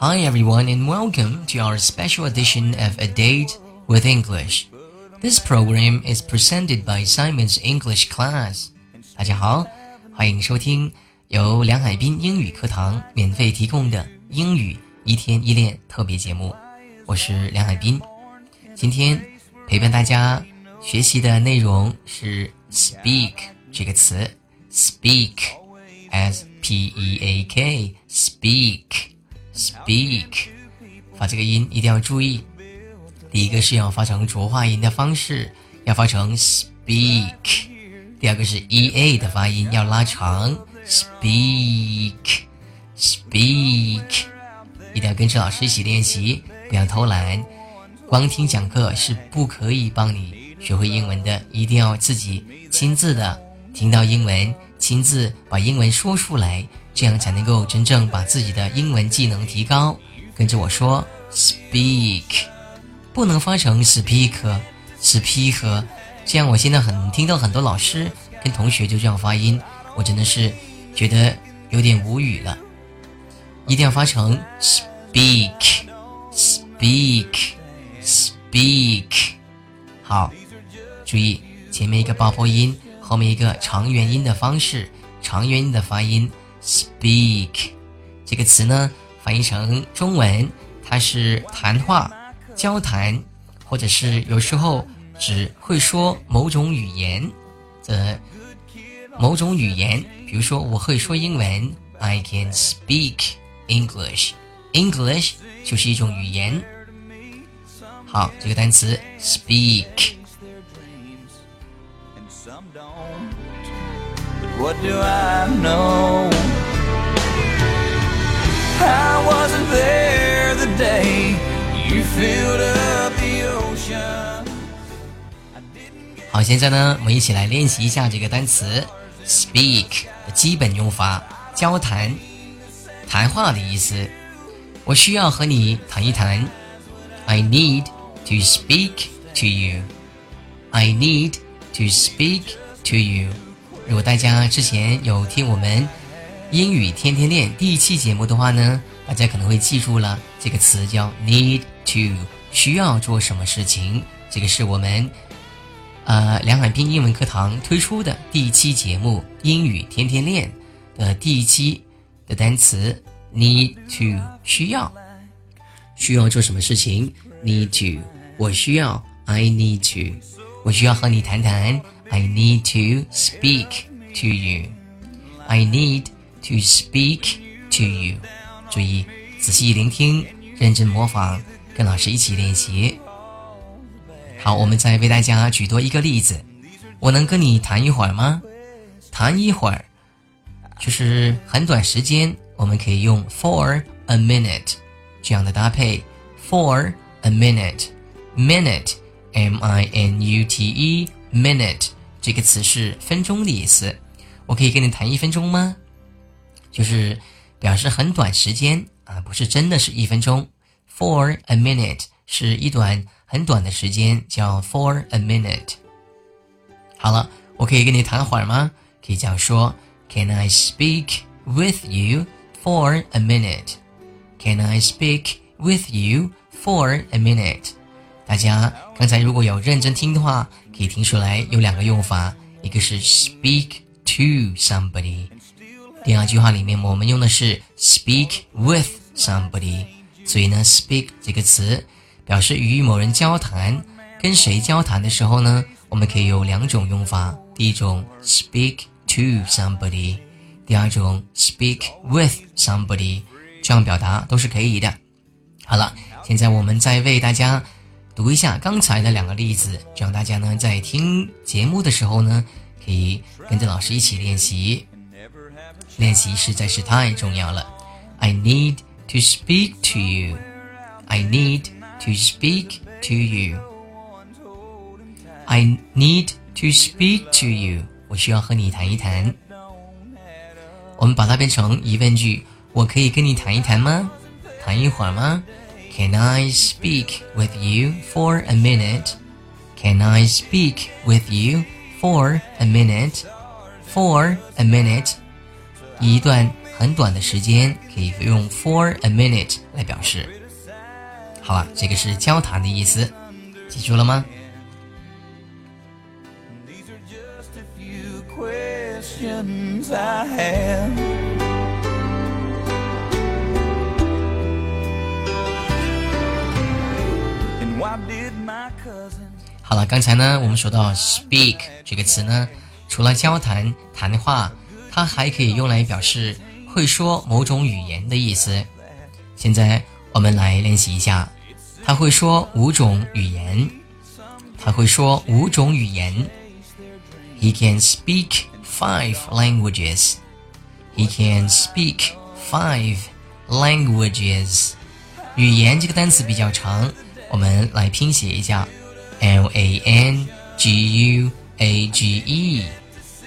Hi everyone and welcome to our special edition of A Date with English. This program is presented by Simon's English Class. 大家好，欢迎收听由梁海滨英语课堂免费提供的英语一天一练特别节目。我是梁海滨，今天陪伴大家学习的内容是 speak 这个词，speak，s p e a k，speak。 Speak，发这个音一定要注意。第一个是要发成浊化音的方式，要发成 speak；第二个是 e a 的发音要拉长，speak，speak。一定要跟着老师一起练习，不要偷懒。光听讲课是不可以帮你学会英文的，一定要自己亲自的听到英文，亲自把英文说出来。这样才能够真正把自己的英文技能提高。跟着我说，speak，不能发成 speak，speak。这样我现在很听到很多老师跟同学就这样发音，我真的是觉得有点无语了。一定要发成 speak，speak，speak。好，注意前面一个爆破音，后面一个长元音的方式，长元音的发音。Speak 这个词呢，翻译成中文，它是谈话、交谈，或者是有时候只会说某种语言的某种语言。比如说，我会说英文，I can speak English。English 就是一种语言。好，这个单词 speak。What do I know? 好，现在呢，我们一起来练习一下这个单词 “speak” 的基本用法，交谈、谈话的意思。我需要和你谈一谈。I need to speak to you. I need to speak to you. 如果大家之前有听我们英语天天练第一期节目的话呢，大家可能会记住了这个词叫 need to，需要做什么事情？这个是我们呃梁海滨英文课堂推出的第一期节目英语天天练的第一期的单词 need to，需要需要做什么事情？need to，我需要 I need to，我需要和你谈谈。I need to speak to you. I need to speak to you. 注意，仔细聆听，认真模仿，跟老师一起练习。好，我们再为大家举多一个例子。我能跟你谈一会儿吗？谈一会儿，就是很短时间，我们可以用 for a minute 这样的搭配。For a minute, minute, M-I-N-U-T-E, minute。这个词是分钟的意思，我可以跟你谈一分钟吗？就是表示很短时间啊，不是真的是一分钟。For a minute 是一段很短的时间，叫 for a minute。好了，我可以跟你谈会儿吗？可以这样说：Can I speak with you for a minute？Can I speak with you for a minute？大家刚才如果有认真听的话。可以听出来有两个用法，一个是 speak to somebody，第二句话里面我们用的是 speak with somebody，所以呢，speak 这个词表示与某人交谈，跟谁交谈的时候呢，我们可以有两种用法，第一种 speak to somebody，第二种 speak with somebody，这样表达都是可以的。好了，现在我们再为大家。读一下刚才的两个例子，这样大家呢在听节目的时候呢，可以跟着老师一起练习。练习实在是太重要了。I need to speak to you. I need to speak to you. I need to speak to you. 我需要和你谈一谈。我们把它变成疑问句：我可以跟你谈一谈吗？谈一会儿吗？Can I speak with you for a minute? Can I speak with you for a minute? For a minute， 一段很短的时间，可以用 for a minute 来表示。好了，这个是交谈的意思，记住了吗？好了，刚才呢，我们说到 speak 这个词呢，除了交谈、谈话，它还可以用来表示会说某种语言的意思。现在我们来练习一下，他会说五种语言，他会说五种语言。He can speak five languages. He can speak five languages. 语言这个单词比较长。我们来拼写一下，L A N G U A G E。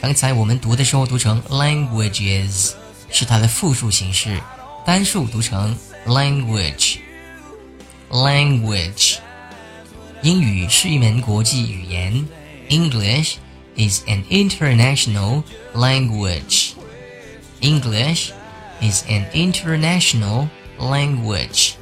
刚才我们读的时候读成 languages，是它的复数形式，单数读成 language。language，英语是一门国际语言，English is an international language。English is an international language。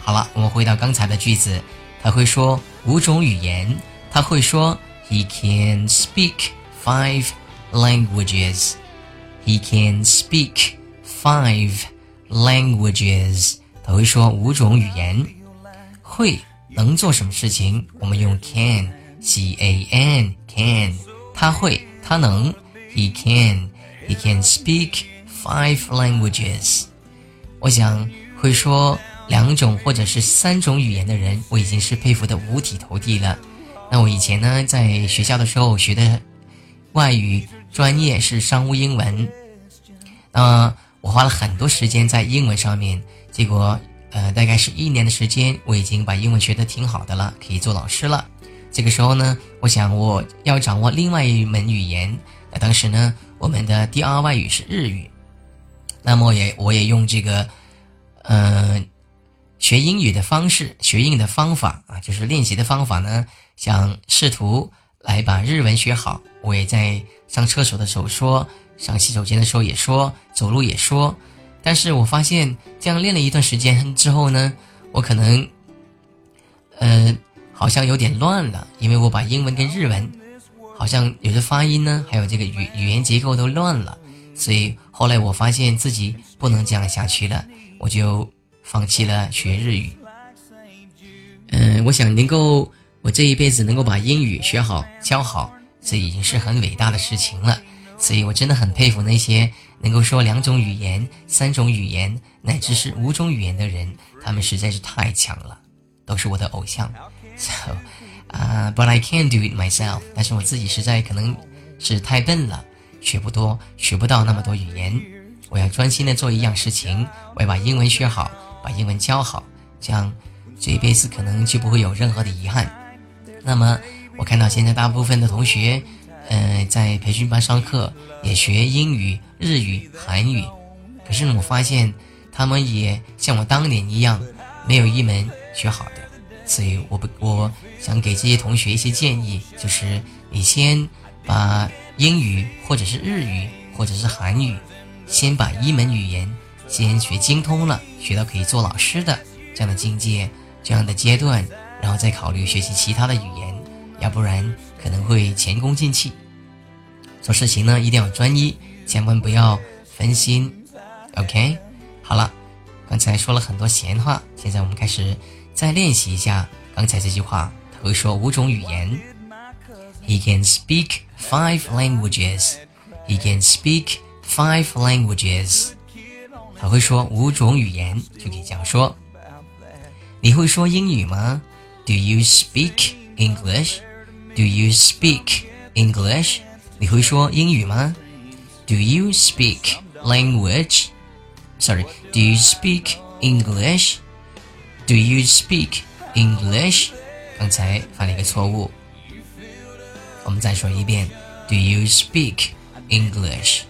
好了，我们回到刚才的句子，他会说五种语言。他会说，He can speak five Languages. He can speak five languages. 他会说五种语言。会能做什么事情？我们用 can，c a n can。他会，他能，he can，he can speak five languages。我想会说。两种或者是三种语言的人，我已经是佩服的五体投地了。那我以前呢，在学校的时候学的外语专业是商务英文，那我花了很多时间在英文上面，结果呃，大概是一年的时间，我已经把英文学得挺好的了，可以做老师了。这个时候呢，我想我要掌握另外一门语言。那当时呢，我们的第二外语是日语，那么也我也用这个，嗯。学英语的方式，学英语的方法啊，就是练习的方法呢，想试图来把日文学好。我也在上厕所的时候说，上洗手间的时候也说，走路也说。但是我发现这样练了一段时间之后呢，我可能，呃，好像有点乱了，因为我把英文跟日文，好像有的发音呢，还有这个语语言结构都乱了。所以后来我发现自己不能这样下去了，我就。放弃了学日语，嗯，我想能够我这一辈子能够把英语学好教好，这已经是很伟大的事情了。所以我真的很佩服那些能够说两种语言、三种语言，乃至是五种语言的人，他们实在是太强了，都是我的偶像。So，啊，But I can do it myself。但是我自己实在可能是太笨了，学不多，学不到那么多语言。我要专心的做一样事情，我要把英文学好。把英文教好，这样这一辈子可能就不会有任何的遗憾。那么，我看到现在大部分的同学，呃，在培训班上课，也学英语、日语、韩语。可是，我发现他们也像我当年一样，没有一门学好的。所以，我不，我想给这些同学一些建议，就是你先把英语，或者是日语，或者是韩语，先把一门语言。先学精通了，学到可以做老师的这样的境界、这样的阶段，然后再考虑学习其他的语言，要不然可能会前功尽弃。做事情呢一定要专一，千万不要分心。OK，好了，刚才说了很多闲话，现在我们开始再练习一下刚才这句话。他会说五种语言，He can speak five languages. He can speak five languages. 他会说五种语言，就可以这样说。你会说英语吗 ？Do you speak English? Do you speak English? 你会说英语吗？Do you speak language? Sorry, do you speak English? Do you speak English? 刚才犯了一个错误，我们再说一遍。Do you speak English?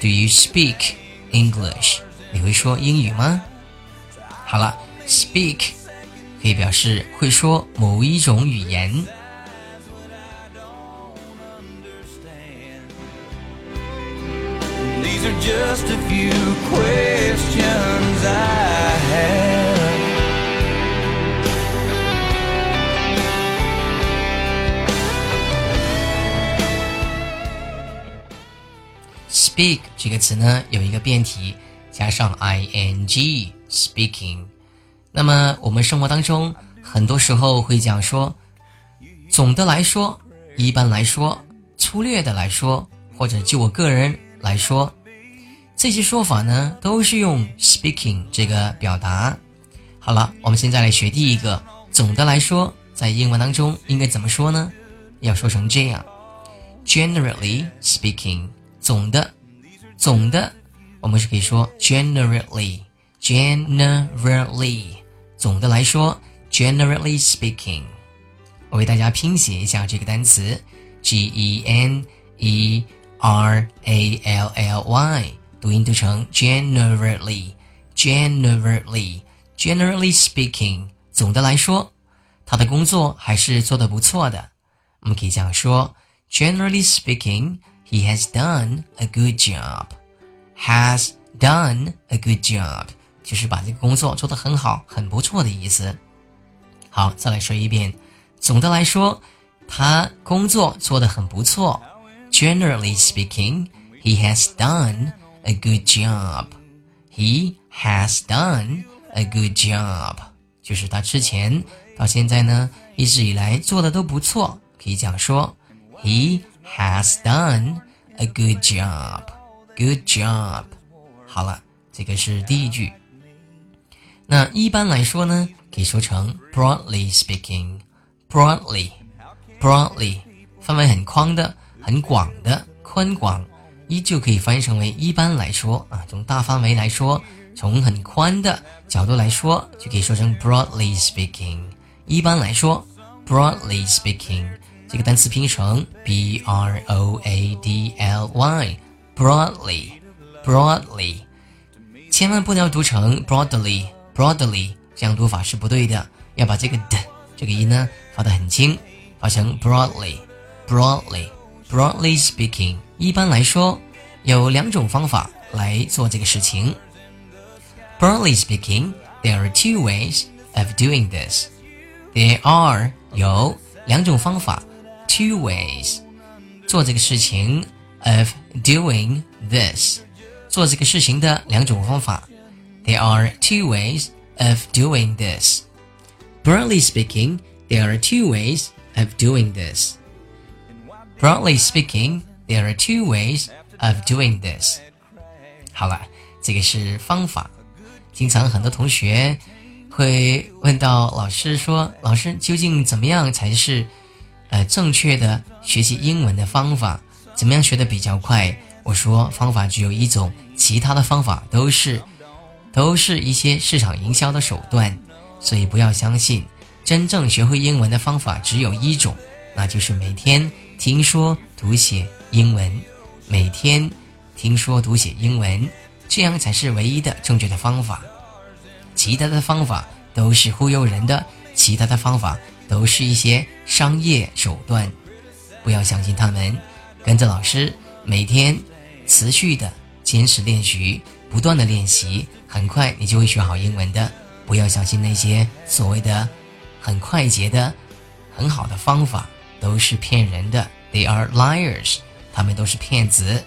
Do you speak English? 你会说英语吗？好了，speak 可以表示会说某一种语言。Speak 这个词呢，有一个变体，加上 i n g speaking。那么我们生活当中很多时候会讲说，总的来说，一般来说，粗略的来说，或者就我个人来说，这些说法呢都是用 speaking 这个表达。好了，我们现在来学第一个。总的来说，在英文当中应该怎么说呢？要说成这样：Generally speaking。总的，总的，我们是可以说 generally，generally，总的来说，generally speaking。我为大家拼写一下这个单词，g e n e r a l l y，读音读成 generally，generally，generally speaking。总的来说，他的工作还是做得不错的。我们可以这样说，generally speaking。He has done a good job. Has done a good job， 就是把这个工作做得很好、很不错的意思。好，再来说一遍。总的来说，他工作做得很不错。Generally speaking, he has done a good job. He has done a good job，就是他之前到现在呢，一直以来做的都不错，可以这样说。He has done a good job. Good job. 好了，这个是第一句。那一般来说呢，可以说成 broadly speaking. Broadly, broadly，范围很宽的、很广的、宽广，依旧可以翻译成为一般来说啊。从大范围来说，从很宽的角度来说，就可以说成 broadly speaking。一般来说，broadly speaking。这个单词拼成 b r o a d l y，broadly，broadly，千万不能读成 broadly broadly，broadly，这样读法是不对的，要把这个的这个音呢发得很轻，发成 broadly，broadly，broadly speaking。一般来说，有两种方法来做这个事情。Broadly speaking, there are two ways of doing this. There are 有两种方法。two ways 做这个事情 of doing this 做这个事情的两种方法 there are two ways of doing this broadly speaking there are two ways of doing this broadly speaking there are two ways of doing this 好了这个是方法经常很多同学会问到老师说老师究竟怎么样才是呃，正确的学习英文的方法，怎么样学的比较快？我说方法只有一种，其他的方法都是， 都是一些市场营销的手段，所以不要相信。真正学会英文的方法只有一种，那就是每天听说读写英文，每天听说读写英文，这样才是唯一的正确的方法。其他的方法都是忽悠人的，其他的方法。都是一些商业手段，不要相信他们。跟着老师，每天持续的坚持练习，不断的练习，很快你就会学好英文的。不要相信那些所谓的很快捷的、很好的方法，都是骗人的。They are liars，他们都是骗子。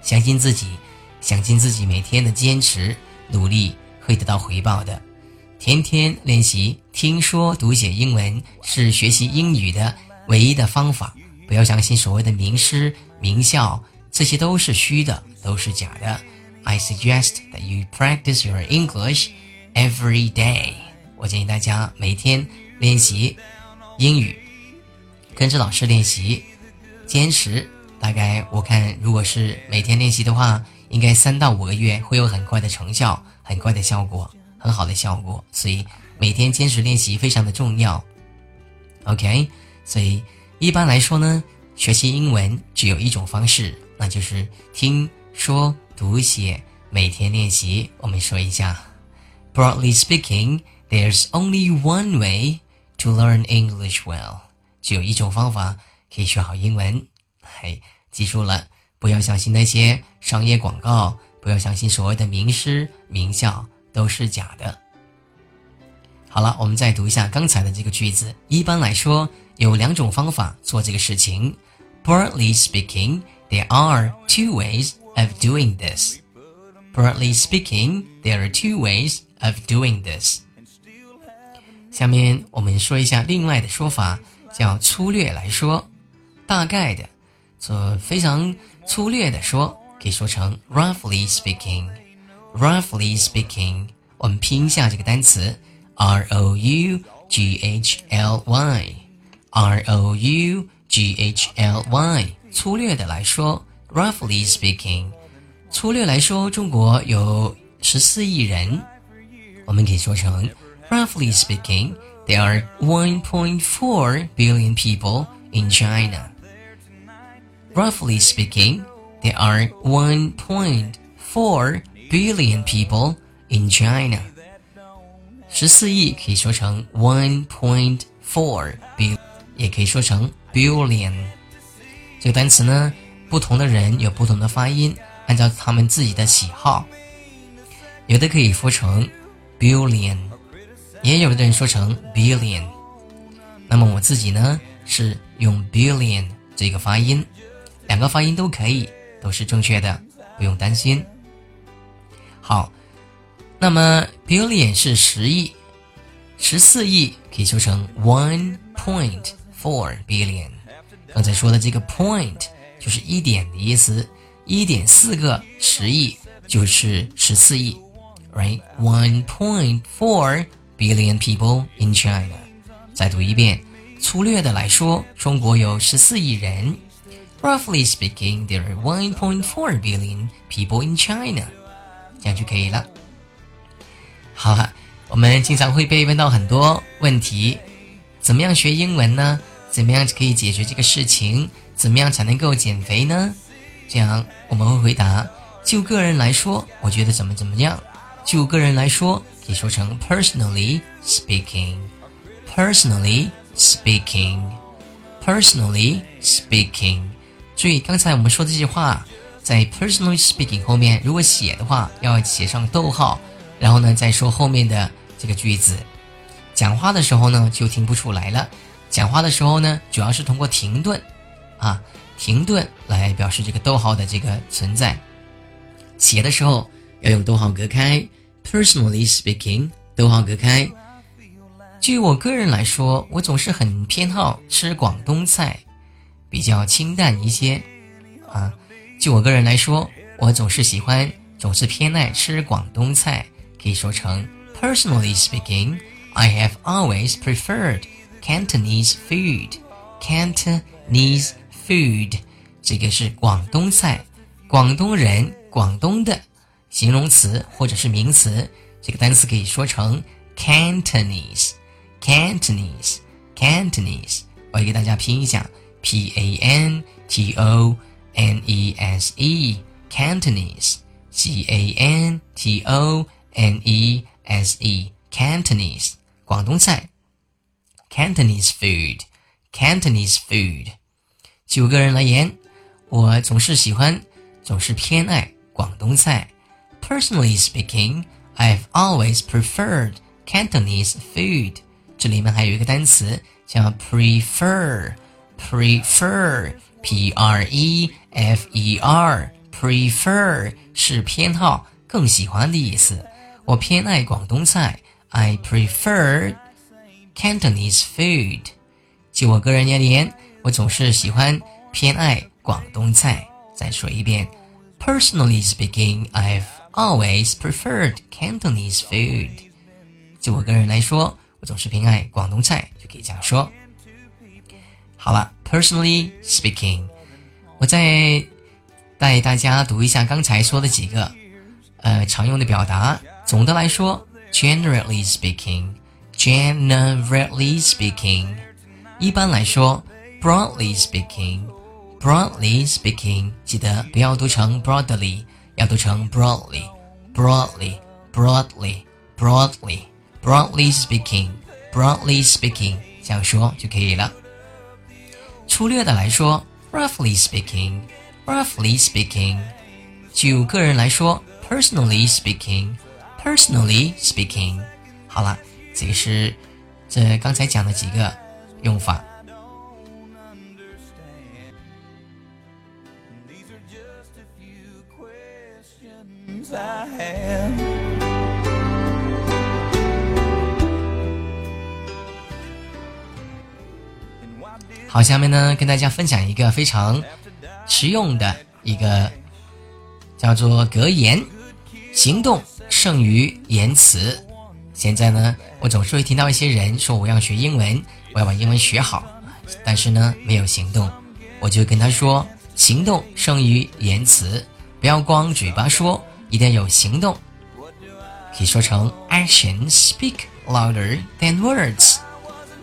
相信自己，相信自己，每天的坚持努力会得到回报的。天天练习听说读写英文是学习英语的唯一的方法。不要相信所谓的名师名校，这些都是虚的，都是假的。I suggest that you practice your English every day。我建议大家每天练习英语，跟着老师练习，坚持。大概我看，如果是每天练习的话，应该三到五个月会有很快的成效，很快的效果。很好的效果，所以每天坚持练习非常的重要。OK，所以一般来说呢，学习英文只有一种方式，那就是听说读写，每天练习。我们说一下，Broadly speaking, there's only one way to learn English well。只有一种方法可以学好英文。嘿，记住了不要相信那些商业广告，不要相信所谓的名师名校都是假的。好了，我们再读一下刚才的这个句子。一般来说，有两种方法做这个事情。Broadly speaking, there are two ways of doing this. Broadly speaking, there are two ways of doing this. 下面我们说一下另外的说法，叫粗略来说，大概的，做非常粗略的说，可以说成 roughly speaking。roughly speaking，我们拼一下这个单词。R O U G H L Y，R O U G H L Y，粗略的来说 ，roughly speaking，粗略来说，中国有十四亿人，我们可以说成，roughly speaking，there are 1.4 billion people in China. Roughly speaking, there are 1.4 billion people in China. 十四亿可以说成 one point four billion，也可以说成 billion。这个单词呢， 不同的人有不同的发音，按照他们自己的喜好，有的可以说成 billion，也有的人说成 billion。那么我自己呢，是用 billion 这个发音，两个发音都可以，都是正确的，不用担心。好。那么 billion 是十亿，十四亿可以说成 one point four billion。刚才说的这个 point 就是一点的意思，一点四个十亿就是十四亿，right？One point four billion people in China。再读一遍，粗略的来说，中国有十四亿人。Roughly speaking, there are one point four billion people in China。这样就可以了。好了，我们经常会被问到很多问题：怎么样学英文呢？怎么样可以解决这个事情？怎么样才能够减肥呢？这样我们会回答：就个人来说，我觉得怎么怎么样。就个人来说，可以说成 personally speaking。personally speaking。personally speaking。注意，刚才我们说这句话，在 personally speaking 后面，如果写的话，要写上逗号。然后呢，再说后面的这个句子。讲话的时候呢，就听不出来了。讲话的时候呢，主要是通过停顿，啊，停顿来表示这个逗号的这个存在。写的时候要用逗号隔开。Personally speaking，逗号隔开。据我个人来说，我总是很偏好吃广东菜，比较清淡一些。啊，据我个人来说，我总是喜欢，总是偏爱吃广东菜。可以说成 Personally speaking, I have always preferred Cantonese food. Cantonese food，这个是广东菜，广东人，广东的形容词或者是名词，这个单词可以说成 Cantonese。Cantonese, Cantonese，我也给大家拼一下，P A N T O N E S E, Cantonese, C A N T O。N E S E Cantonese 广东菜，Cantonese food，Cantonese food。 就个人而言，我总是喜欢，总是偏爱广东菜。Personally speaking, I've always preferred Cantonese food。这里面还有一个单词叫 prefer，prefer，P R E F E R，prefer 是偏好、更喜欢的意思。我偏爱广东菜，I prefer Cantonese food。就我个人而言，我总是喜欢偏爱广东菜。再说一遍，Personally speaking, I've always preferred Cantonese food。就我个人来说，我总是偏爱广东菜，就可以这样说。好了，Personally speaking，我再带大家读一下刚才说的几个呃常用的表达。总的来说，generally speaking，generally speaking，一般来说 ，broadly speaking，broadly speaking，记得不要读成 broadly，要读成 broadly，broadly，broadly，broadly，broadly speaking，broadly speaking，这样说就可以了。粗略的来说，roughly speaking。 Roughly speaking，就个人来说，personally speaking，personally speaking。好了，这个是这刚才讲的几个用法。 好，下面呢，跟大家分享一个非常实用的一个叫做格言：行动胜于言辞。现在呢，我总是会听到一些人说我要学英文，我要把英文学好，但是呢，没有行动。我就跟他说：行动胜于言辞，不要光嘴巴说，一定要有行动。可以说成：Actions speak louder than words.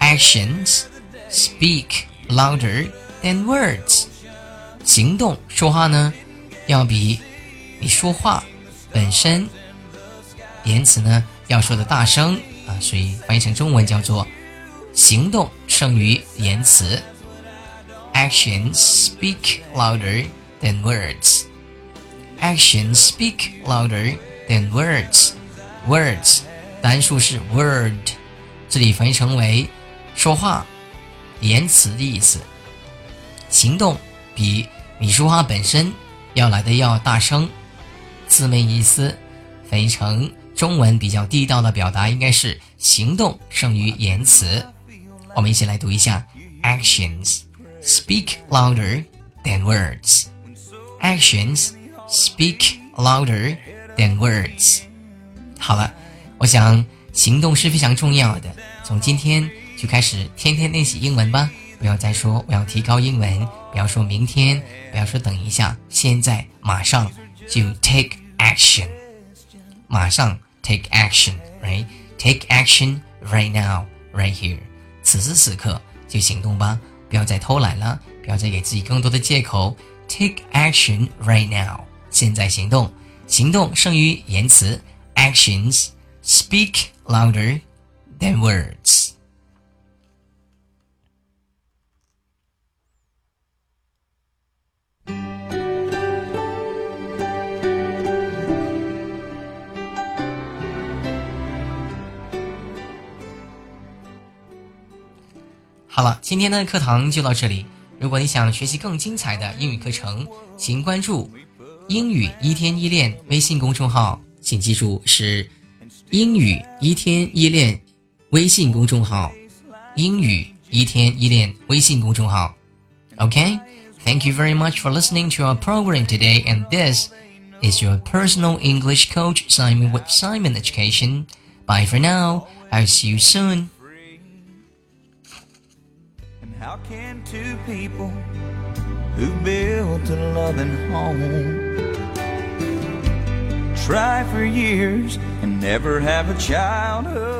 Actions speak. louder than words，行动说话呢，要比你说话本身言辞呢要说的大声啊，所以翻译成中文叫做行动胜于言辞。Actions speak louder than words. Actions speak louder than words. Words 单数是 word，这里翻译成为说话。言辞的意思，行动比你说话本身要来的要大声。字面意思翻译成中文比较地道的表达应该是行动胜于言辞。我们一起来读一下：Actions speak louder than words. Actions speak louder than words. 好了，我想行动是非常重要的。从今天。就开始天天练习英文吧！不要再说我要提高英文，不要说明天，不要说等一下，现在马上就 take action，马上 take action，right？take action right now，right here，此时此刻就行动吧！不要再偷懒了，不要再给自己更多的借口。take action right now，现在行动，行动胜于言辞。Actions speak louder than words。好了，今天的课堂就到这里。如果你想学习更精彩的英语课程，请关注“英语一天一练”微信公众号。请记住是“英语一天一练”微信公众号，“英语一天一练”微信公众号。OK，Thank you very much for listening to our program today. And this is your personal English coach Simon with Simon Education. Bye for now. I'll see you soon. How can two people who built a loving home Try for years and never have a child. of their